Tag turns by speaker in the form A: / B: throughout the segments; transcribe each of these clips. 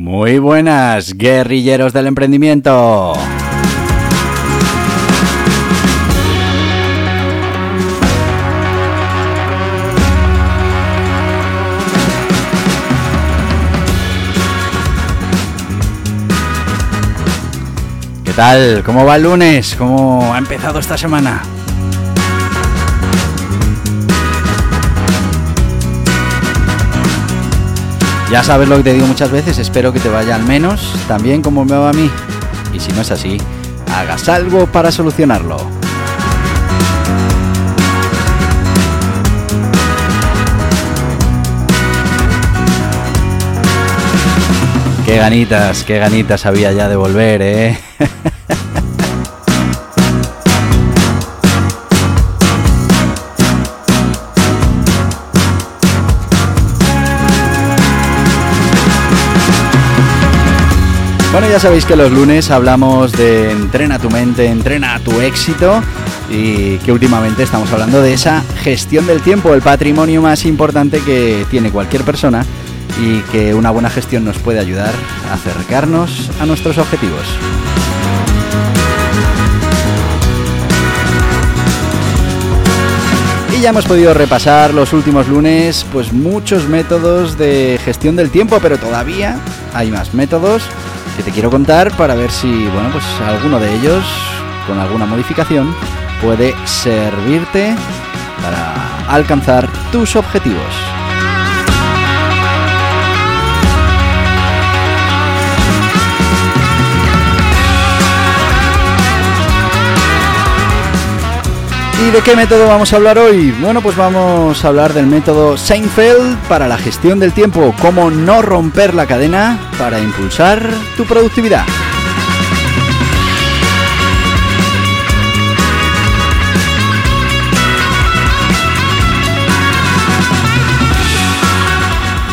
A: Muy buenas, guerrilleros del emprendimiento. ¿Qué tal? ¿Cómo va el lunes? ¿Cómo ha empezado esta semana? Ya sabes lo que te digo muchas veces, espero que te vaya al menos tan bien como me va a mí. Y si no es así, hagas algo para solucionarlo. Qué ganitas, qué ganitas había ya de volver, ¿eh? Bueno, ya sabéis que los lunes hablamos de entrena tu mente, entrena tu éxito y que últimamente estamos hablando de esa gestión del tiempo, el patrimonio más importante que tiene cualquier persona y que una buena gestión nos puede ayudar a acercarnos a nuestros objetivos. Y ya hemos podido repasar los últimos lunes pues muchos métodos de gestión del tiempo, pero todavía hay más métodos que te quiero contar para ver si, bueno, pues alguno de ellos, con alguna modificación, puede servirte para alcanzar tus objetivos. ¿Y de qué método vamos a hablar hoy? Bueno, pues vamos a hablar del método Seinfeld para la gestión del tiempo, cómo no romper la cadena para impulsar tu productividad.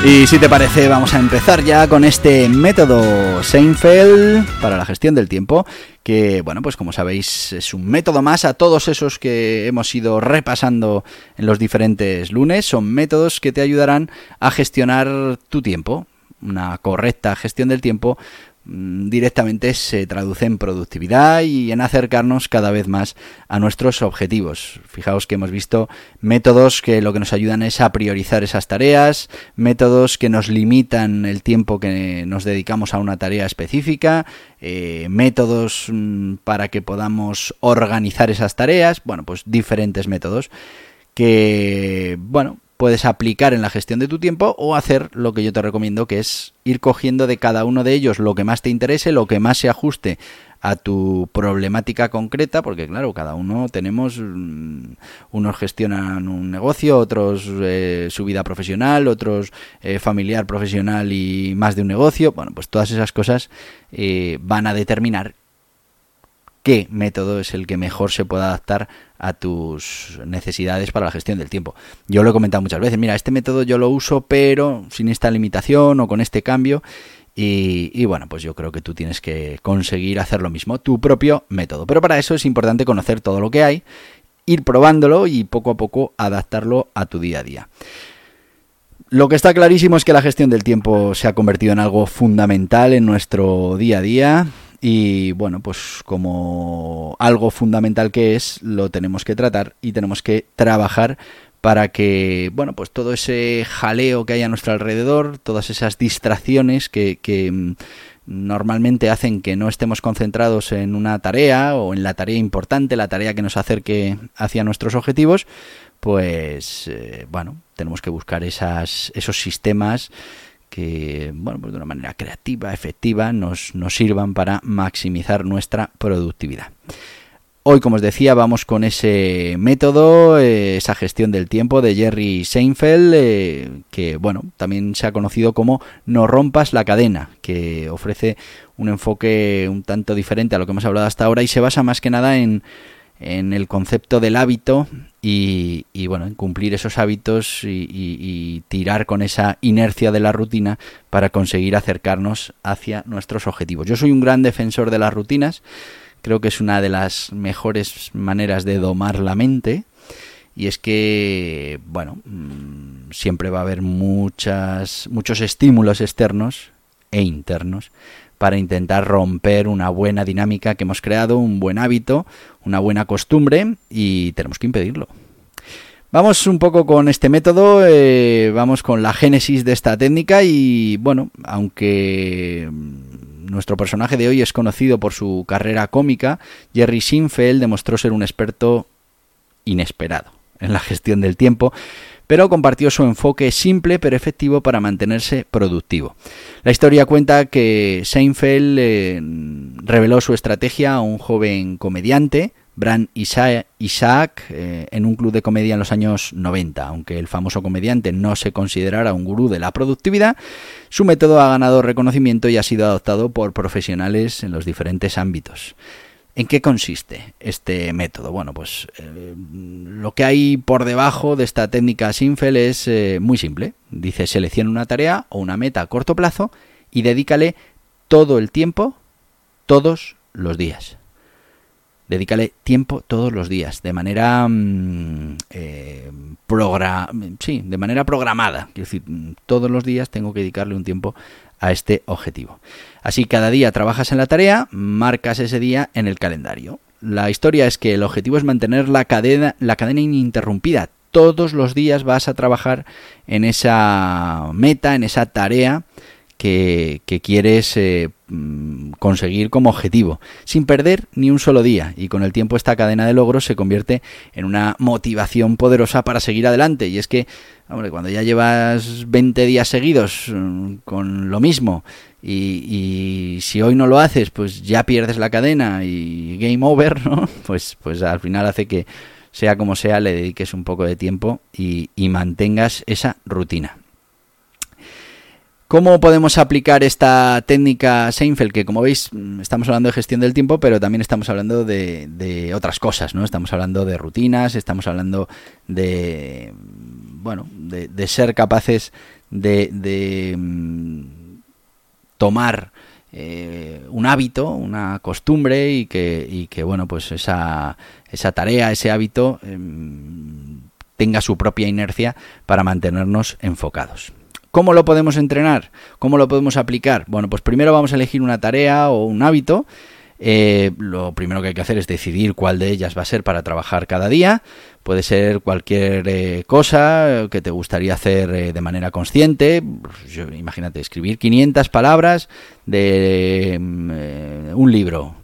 A: Y si te parece, vamos a empezar ya con este método Seinfeld para la gestión del tiempo, que, bueno, pues como sabéis, es un método más a todos esos que hemos ido repasando en los diferentes lunes. Son métodos que te ayudarán a gestionar tu tiempo, una correcta gestión del tiempo directamente se traduce en productividad y en acercarnos cada vez más a nuestros objetivos. Fijaos que hemos visto métodos que lo que nos ayudan es a priorizar esas tareas, métodos que nos limitan el tiempo que nos dedicamos a una tarea específica, eh, métodos mm, para que podamos organizar esas tareas, bueno, pues diferentes métodos que, bueno, puedes aplicar en la gestión de tu tiempo o hacer lo que yo te recomiendo, que es ir cogiendo de cada uno de ellos lo que más te interese, lo que más se ajuste a tu problemática concreta, porque claro, cada uno tenemos, mm, unos gestionan un negocio, otros eh, su vida profesional, otros eh, familiar, profesional y más de un negocio, bueno, pues todas esas cosas eh, van a determinar qué método es el que mejor se puede adaptar a tus necesidades para la gestión del tiempo. Yo lo he comentado muchas veces, mira, este método yo lo uso, pero sin esta limitación o con este cambio. Y, bueno, pues yo creo que tú tienes que conseguir hacer lo mismo, tu propio método. Pero para eso es importante conocer todo lo que hay, ir probándolo y poco a poco adaptarlo a tu día a día. Lo que está clarísimo es que la gestión del tiempo se ha convertido en algo fundamental en nuestro día a día. Y bueno, pues como algo fundamental que es, lo tenemos que tratar y tenemos que trabajar para que, bueno, pues todo ese jaleo que hay a nuestro alrededor, todas esas distracciones que, mm, normalmente hacen que no estemos concentrados en una tarea o en la tarea importante, la tarea que nos acerque hacia nuestros objetivos, pues eh, bueno, tenemos que buscar esas, esos sistemas que, bueno, pues de una manera creativa, efectiva, nos, nos sirvan para maximizar nuestra productividad. Hoy, como os decía, vamos con ese método, eh, esa gestión del tiempo de Jerry Seinfeld, eh, que bueno, también se ha conocido como No rompas la cadena, que ofrece un enfoque un tanto diferente a lo que hemos hablado hasta ahora y se basa más que nada en, en el concepto del hábito y, bueno, en cumplir esos hábitos y, tirar con esa inercia de la rutina para conseguir acercarnos hacia nuestros objetivos. Yo soy un gran defensor de las rutinas creo que es una de las mejores maneras de domar la mente. Y es que, bueno, mm, siempre va a haber muchas, muchos estímulos externos e internos para intentar romper una buena dinámica que hemos creado, un buen hábito, una buena costumbre y tenemos que impedirlo. Vamos un poco con este método, eh, vamos con la génesis de esta técnica y bueno, aunque nuestro personaje de hoy es conocido por su carrera cómica, Jerry Sinfeld demostró ser un experto inesperado en la gestión del tiempo, pero compartió su enfoque simple pero efectivo para mantenerse productivo. La historia cuenta que Seinfeld eh, reveló su estrategia a un joven comediante, Bran Isaac eh, en un club de comedia en los años 90. Aunque el famoso comediante no se considerara un gurú de la productividad, su método ha ganado reconocimiento y ha sido adoptado por profesionales en los diferentes ámbitos. ¿En qué consiste este método? Bueno, pues eh, lo que hay por debajo de esta técnica Sinfel es eh, muy simple. Dice, selecciona una tarea o una meta a corto plazo y dedícale todo el tiempo, todos los días dedícale tiempo todos los días, de manera mm, eh, sí, de manera programada. Quiero decir, todos los días tengo que dedicarle un tiempo a este objetivo. Así cada día trabajas en la tarea, marcas ese día en el calendario. La historia es que el objetivo es mantener la cadena, la cadena ininterrumpida. Todos los días vas a trabajar en esa meta, en esa tarea que, quieres eh, mm, conseguir como objetivo, sin perder ni un solo día. Y con el tiempo esta cadena de logros se convierte en una motivación poderosa para seguir adelante. Y es que, hombre, cuando ya llevas 20 días seguidos mm, con lo mismo y, si hoy no lo haces, pues ya pierdes la cadena y game over, ¿no? Pues, pues al final hace que sea como sea, le dediques un poco de tiempo y mantengas esa rutina. ¿Cómo podemos aplicar esta técnica Seinfeld? Que como veis mm, estamos hablando de gestión del tiempo, pero también estamos hablando de, otras cosas, ¿no? Estamos hablando de rutinas, estamos hablando de, bueno, de, ser capaces de, mm, tomar eh, un hábito, una costumbre y que, y que bueno, pues esa, esa tarea, ese hábito em, tenga su propia inercia para mantenernos enfocados. ¿Cómo lo podemos entrenar? ¿Cómo lo podemos aplicar? Bueno, pues primero vamos a elegir una tarea o un hábito. Eh, lo primero que hay que hacer es decidir cuál de ellas va a ser para trabajar cada día. Puede ser cualquier eh, cosa que te gustaría hacer eh, de manera consciente. imagínate, escribir 500 palabras de mm, un libro.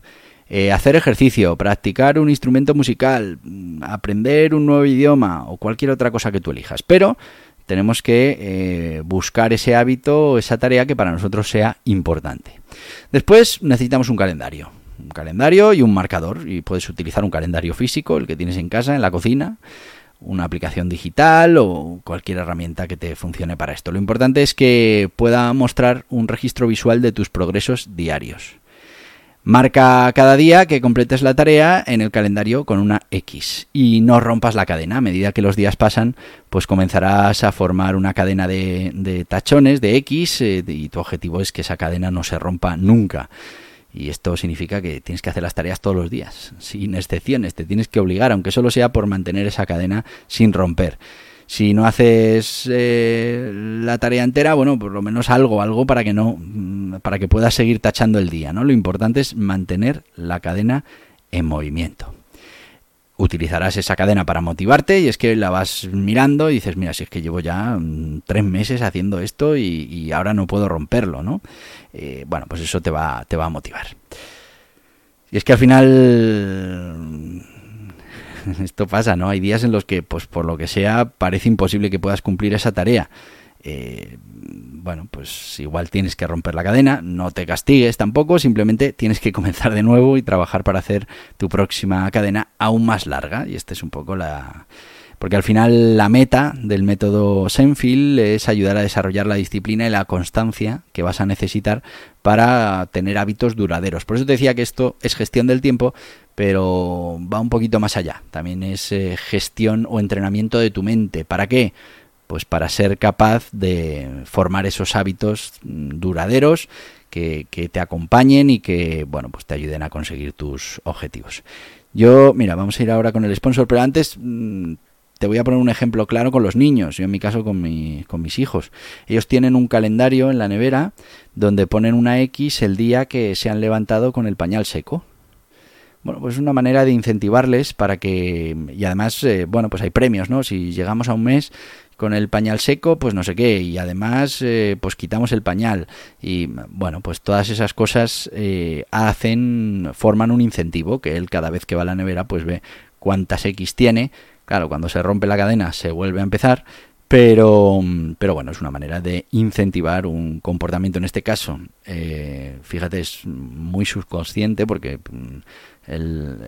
A: hacer ejercicio, practicar un instrumento musical, aprender un nuevo idioma o cualquier otra cosa que tú elijas. Pero tenemos que eh, buscar ese hábito, esa tarea que para nosotros sea importante. Después necesitamos un calendario. Un calendario y un marcador. Y puedes utilizar un calendario físico, el que tienes en casa, en la cocina, una aplicación digital o cualquier herramienta que te funcione para esto. Lo importante es que pueda mostrar un registro visual de tus progresos diarios. Marca cada día que completes la tarea en el calendario con una X y no rompas la cadena. A medida que los días pasan, pues comenzarás a formar una cadena de, tachones de X eh, y tu objetivo es que esa cadena no se rompa nunca. Y esto significa que tienes que hacer las tareas todos los días, sin excepciones, te tienes que obligar, aunque solo sea por mantener esa cadena sin romper si no haces eh, la tarea entera, bueno, por lo menos algo, algo para que no, mm, para que puedas seguir tachando el día, ¿no? Lo importante es mantener la cadena en movimiento. Utilizarás esa cadena para motivarte y es que la vas mirando y dices, mira, si es que llevo ya mm, tres meses haciendo esto y, ahora no puedo romperlo, ¿no? Eh, bueno, pues eso te va, te va a motivar. Y es que al final esto pasa, ¿no? Hay días en los que, pues por lo que sea, parece imposible que puedas cumplir esa tarea. eh, bueno, pues igual tienes que romper la cadena, no te castigues tampoco, simplemente tienes que comenzar de nuevo y trabajar para hacer tu próxima cadena aún más larga. Y esta es un poco la, porque al final la meta del método Seinfeld es ayudar a desarrollar la disciplina y la constancia que vas a necesitar para tener hábitos duraderos. Por eso te decía que esto es gestión del tiempo, pero va un poquito más allá. También es eh, gestión o entrenamiento de tu mente. ¿Para qué? Pues para ser capaz de formar esos hábitos mm, duraderos que, te acompañen y que bueno pues te ayuden a conseguir tus objetivos. Yo, mira, vamos a ir ahora con el sponsor, pero antes mm, te voy a poner un ejemplo claro con los niños, yo en mi caso con mis hijos. Ellos tienen un calendario en la nevera donde ponen una X el día que se han levantado con el pañal seco. Bueno, pues es una manera de incentivarles para que... Y además, eh, bueno, pues hay premios, ¿no? Si llegamos a un mes con el pañal seco, pues no sé qué, y además, eh, pues quitamos el pañal. Y bueno, pues todas esas cosas eh, hacen, forman un incentivo, que él cada vez que va a la nevera, pues ve cuántas X tiene, Claro, cuando se rompe la cadena se vuelve a empezar, pero, pero bueno, es una manera de incentivar un comportamiento. En este caso, eh, fíjate, es muy subconsciente porque mm,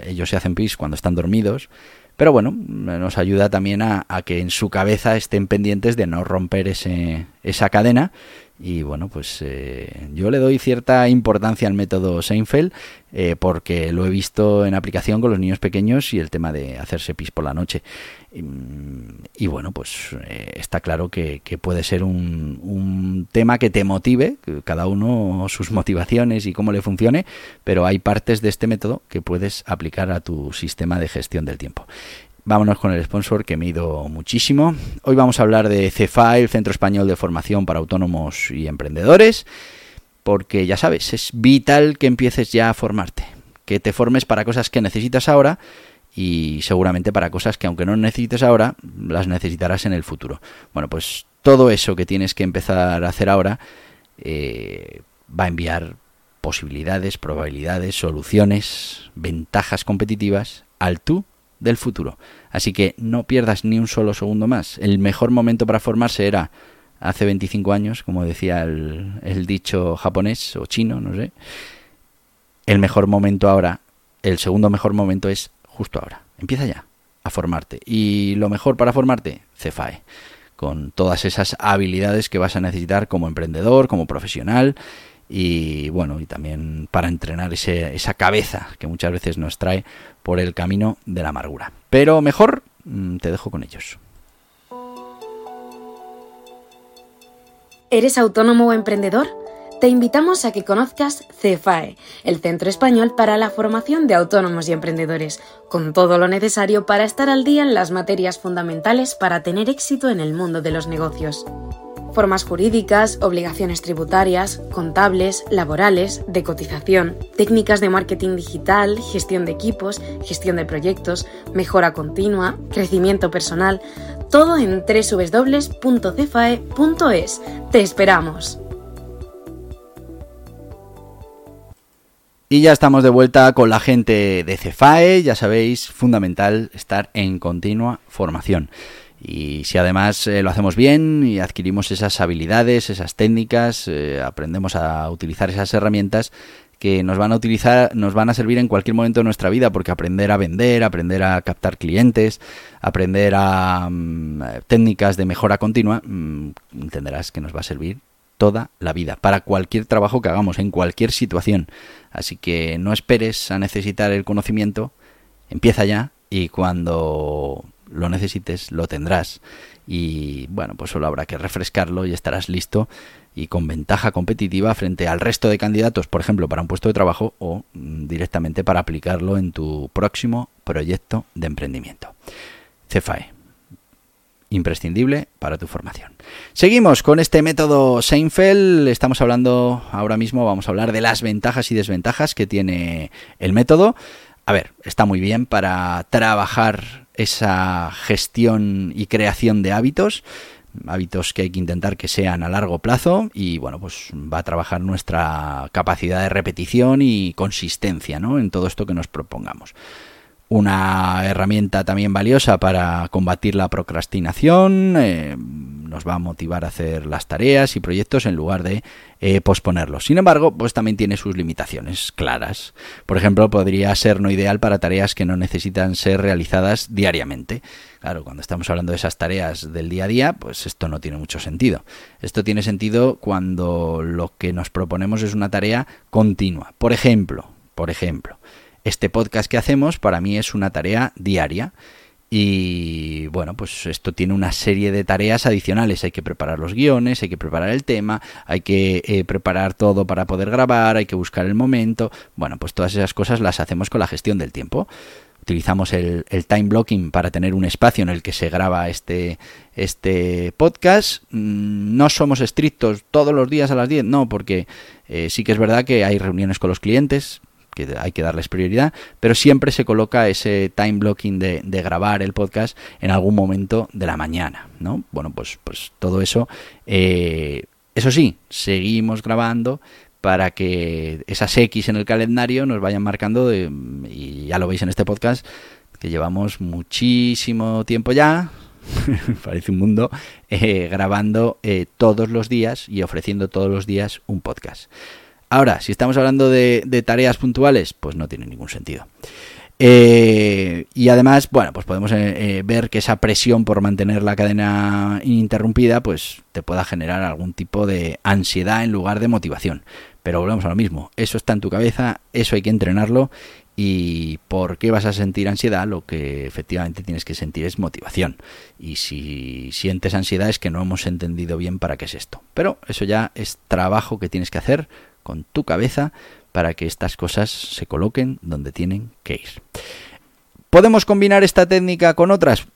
A: ellos se hacen pis cuando están dormidos. Pero bueno, nos ayuda también a, a, que en su cabeza estén pendientes de no romper ese, esa cadena y bueno, pues eh, yo le doy cierta importancia al método Seinfeld eh, porque lo he visto en aplicación con los niños pequeños y el tema de hacerse pis por la noche. Y, bueno, pues eh, está claro que, que puede ser un, un, tema que te motive, cada uno sus motivaciones y cómo le funcione, pero hay partes de este método que puedes aplicar a tu sistema de gestión del tiempo. Vámonos con el sponsor que me ido muchísimo. Hoy vamos a hablar de CEFA, el Centro Español de Formación para Autónomos y Emprendedores, porque ya sabes, es vital que empieces ya a formarte, que te formes para cosas que necesitas ahora y seguramente para cosas que aunque no necesites ahora, las necesitarás en el futuro. Bueno, pues todo eso que tienes que empezar a hacer ahora eh, va a enviar posibilidades, probabilidades, soluciones, ventajas competitivas al tú del futuro. Así que no pierdas ni un solo segundo más. El mejor momento para formarse era hace 25 años, como decía el, dicho japonés o chino, no sé. El mejor momento ahora, el segundo mejor momento es justo ahora. Empieza ya a formarte. Y lo mejor para formarte, CEFAE con todas esas habilidades que vas a necesitar como emprendedor, como profesional y bueno, y también para entrenar esa cabeza que muchas veces nos trae por el camino de la amargura. Pero mejor mm, te dejo con ellos.
B: ¿Eres autónomo o emprendedor? Te invitamos a que conozcas CEFAE, el Centro Español para la Formación de Autónomos y Emprendedores, con todo lo necesario para estar al día en las materias fundamentales para tener éxito en el mundo de los negocios formas jurídicas, obligaciones tributarias, contables, laborales, de cotización, técnicas de marketing digital, gestión de equipos, gestión de proyectos, mejora continua, crecimiento personal, todo en www.cefae.es. ¡Te esperamos!
A: Y ya estamos de vuelta con la gente de Cefae, ya sabéis, fundamental estar en continua formación. Y si además eh, lo hacemos bien y adquirimos esas habilidades, esas técnicas, eh, aprendemos a utilizar esas herramientas que nos van a utilizar, nos van a servir en cualquier momento de nuestra vida, porque aprender a vender, aprender a captar clientes, aprender a mm, técnicas de mejora continua, mm, entenderás que nos va a servir toda la vida, para cualquier trabajo que hagamos, en cualquier situación. Así que no esperes a necesitar el conocimiento, empieza ya y cuando lo necesites, lo tendrás. Y bueno, pues solo habrá que refrescarlo y estarás listo y con ventaja competitiva frente al resto de candidatos, por ejemplo, para un puesto de trabajo o mm, directamente para aplicarlo en tu próximo proyecto de emprendimiento. CFAE, imprescindible para tu formación. Seguimos con este método Seinfeld. Estamos hablando ahora mismo, vamos a hablar de las ventajas y desventajas que tiene el método. A ver, está muy bien para trabajar esa gestión y creación de hábitos, hábitos que hay que intentar que sean a largo plazo y bueno, pues va a trabajar nuestra capacidad de repetición y consistencia ¿no? en todo esto que nos propongamos. Una herramienta también valiosa para combatir la procrastinación, eh, nos va a motivar a hacer las tareas y proyectos en lugar de eh, posponerlos. Sin embargo, pues también tiene sus limitaciones claras. Por ejemplo, podría ser no ideal para tareas que no necesitan ser realizadas diariamente. Claro, cuando estamos hablando de esas tareas del día a día, pues esto no tiene mucho sentido. Esto tiene sentido cuando lo que nos proponemos es una tarea continua. Por ejemplo, por ejemplo, este podcast que hacemos para mí es una tarea diaria. Y bueno, pues esto tiene una serie de tareas adicionales. Hay que preparar los guiones, hay que preparar el tema, hay que eh, preparar todo para poder grabar, hay que buscar el momento. Bueno, pues todas esas cosas las hacemos con la gestión del tiempo. Utilizamos el, time blocking para tener un espacio en el que se graba este, este podcast. Mm, no somos estrictos todos los días a las 10, no, porque eh, sí que es verdad que hay reuniones con los clientes, que hay que darles prioridad, pero siempre se coloca ese time blocking de, grabar el podcast en algún momento de la mañana, ¿no? Bueno, pues, pues todo eso, eh, eso sí, seguimos grabando para que esas X en el calendario nos vayan marcando, y ya lo veis en este podcast, que llevamos muchísimo tiempo ya, parece un mundo, eh, grabando eh, todos los días y ofreciendo todos los días un podcast. Ahora, si estamos hablando de, tareas puntuales, pues no tiene ningún sentido. Eh, y además, bueno, pues podemos eh, eh, ver que esa presión por mantener la cadena ininterrumpida, pues te pueda generar algún tipo de ansiedad en lugar de motivación. Pero volvemos a lo mismo, eso está en tu cabeza, eso hay que entrenarlo y por qué vas a sentir ansiedad, lo que efectivamente tienes que sentir es motivación. Y si sientes ansiedad es que no hemos entendido bien para qué es esto. Pero eso ya es trabajo que tienes que hacer con tu cabeza para que estas cosas se coloquen donde tienen que ir. ¿Podemos combinar esta técnica con otras?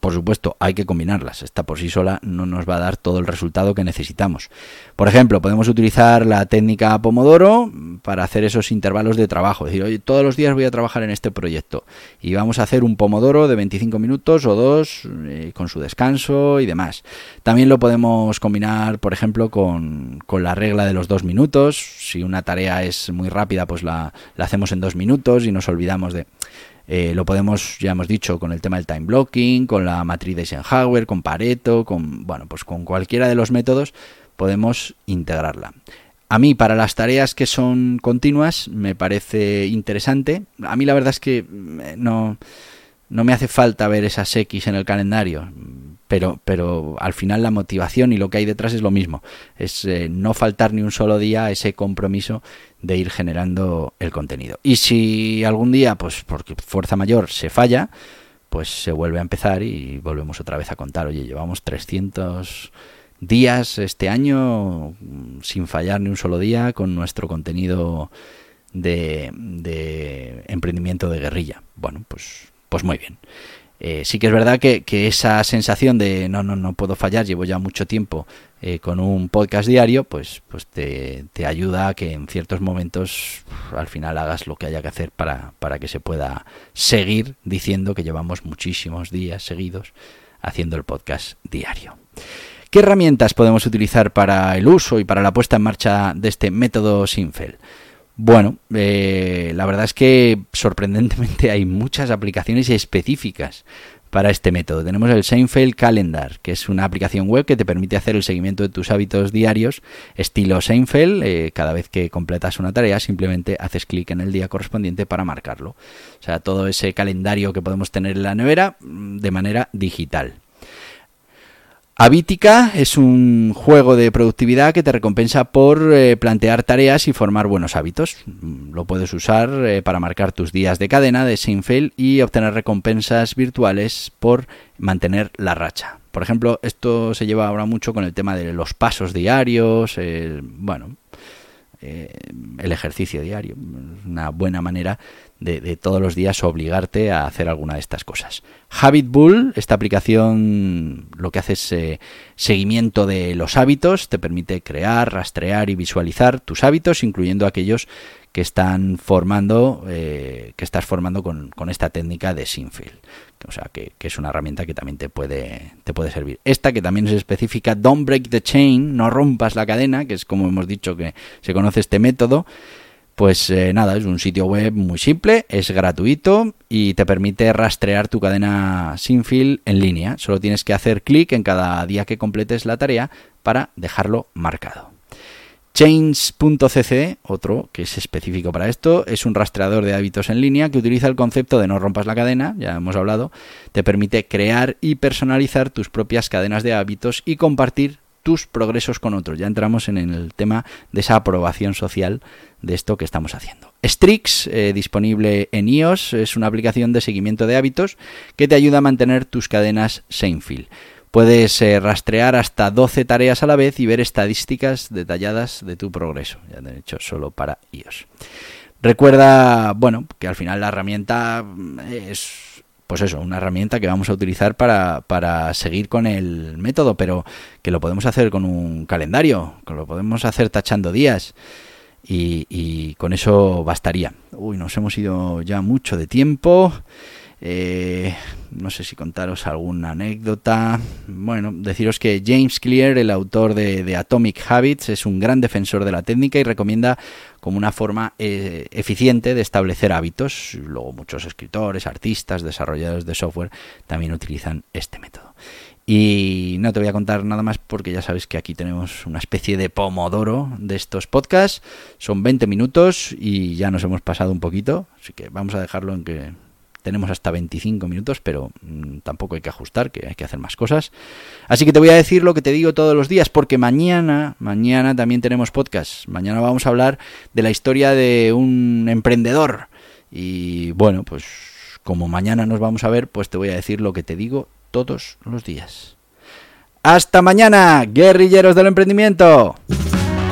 A: Por supuesto, hay que combinarlas. Esta por sí sola no nos va a dar todo el resultado que necesitamos. Por ejemplo, podemos utilizar la técnica Pomodoro para hacer esos intervalos de trabajo. Es decir, todos los días voy a trabajar en este proyecto y vamos a hacer un Pomodoro de 25 minutos o dos eh, con su descanso y demás. También lo podemos combinar, por ejemplo, con, la regla de los dos minutos. Si una tarea es muy rápida, pues la hacemos en dos minutos y nos olvidamos de... Eh, lo podemos, ya hemos dicho, con el tema del time blocking, con la matriz de Eisenhower, con Pareto, con, bueno, pues con cualquiera de los métodos podemos integrarla. A mí, para las tareas que son continuas, me parece interesante. A mí la verdad es que mm, no, no me hace falta ver esas X en el calendario pero, pero al final la motivación y lo que hay detrás es lo mismo. Es eh, no faltar ni un solo día ese compromiso de ir generando el contenido. Y si algún día, pues porque fuerza mayor se falla, pues se vuelve a empezar y volvemos otra vez a contar. Oye, llevamos 300 días este año mm, sin fallar ni un solo día con nuestro contenido de, de emprendimiento de guerrilla. Bueno, pues, pues muy bien. Eh, sí que es verdad que, esa sensación de no, no, no puedo fallar, llevo ya mucho tiempo eh, con un podcast diario, pues, pues te, ayuda a que en ciertos momentos al final hagas lo que haya que hacer para, para que se pueda seguir diciendo que llevamos muchísimos días seguidos haciendo el podcast diario. ¿Qué herramientas podemos utilizar para el uso y para la puesta en marcha de este método Sinfel? Bueno, eh, la verdad es que sorprendentemente hay muchas aplicaciones específicas para este método. Tenemos el Seinfeld Calendar, que es una aplicación web que te permite hacer el seguimiento de tus hábitos diarios, estilo Seinfeld. Eh, cada vez que completas una tarea, simplemente haces clic en el día correspondiente para marcarlo. O sea, todo ese calendario que podemos tener en la nevera mm, de manera digital. Habitica es un juego de productividad que te recompensa por eh, plantear tareas y formar buenos hábitos. Lo puedes usar eh, para marcar tus días de cadena de Seinfeld y obtener recompensas virtuales por mantener la racha. Por ejemplo, esto se lleva ahora mucho con el tema de los pasos diarios, bueno, eh, el ejercicio diario. Una buena manera de, todos los días obligarte a hacer alguna de estas cosas. Habit Bull, esta aplicación lo que hace es eh, seguimiento de los hábitos, te permite crear, rastrear y visualizar tus hábitos, incluyendo aquellos que están formando, eh, que estás formando con, esta técnica de Sinfield. O sea, que, es una herramienta que también te puede, te puede servir. Esta que también es específica, Don't Break the Chain, no rompas la cadena, que es como hemos dicho que se conoce este método Pues eh, nada, es un sitio web muy simple, es gratuito y te permite rastrear tu cadena sin fil en línea. Solo tienes que hacer clic en cada día que completes la tarea para dejarlo marcado. Change.cc, otro que es específico para esto, es un rastreador de hábitos en línea que utiliza el concepto de no rompas la cadena, ya hemos hablado, te permite crear y personalizar tus propias cadenas de hábitos y compartir tus progresos con otros. Ya entramos en el tema de esa aprobación social de esto que estamos haciendo. Strix, eh, disponible en iOS, es una aplicación de seguimiento de hábitos que te ayuda a mantener tus cadenas Seinfeld. Puedes eh, rastrear hasta 12 tareas a la vez y ver estadísticas detalladas de tu progreso, ya de hecho solo para iOS. Recuerda, bueno, que al final la herramienta es pues eso, una herramienta que vamos a utilizar para, para, seguir con el método, pero que lo podemos hacer con un calendario, que lo podemos hacer tachando días y, y con eso bastaría. Uy, nos hemos ido ya mucho de tiempo. Eh, no sé si contaros alguna anécdota. Bueno, deciros que James Clear, el autor de, Atomic Habits, es un gran defensor de la técnica y recomienda como una forma eh, eficiente de establecer hábitos. Luego muchos escritores, artistas, desarrolladores de software también utilizan este método. Y no te voy a contar nada más porque ya sabes que aquí tenemos una especie de pomodoro de estos podcasts. Son 20 minutos y ya nos hemos pasado un poquito, así que vamos a dejarlo en que tenemos hasta 25 minutos, pero mm, tampoco hay que ajustar, que hay que hacer más cosas. Así que te voy a decir lo que te digo todos los días, porque mañana, mañana también tenemos podcast. Mañana vamos a hablar de la historia de un emprendedor. Y bueno, pues como mañana nos vamos a ver, pues te voy a decir lo que te digo todos los días. Hasta mañana, guerrilleros del emprendimiento.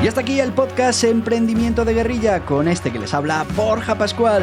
A: Y hasta aquí el podcast Emprendimiento de Guerrilla con este que les habla Borja Pascual.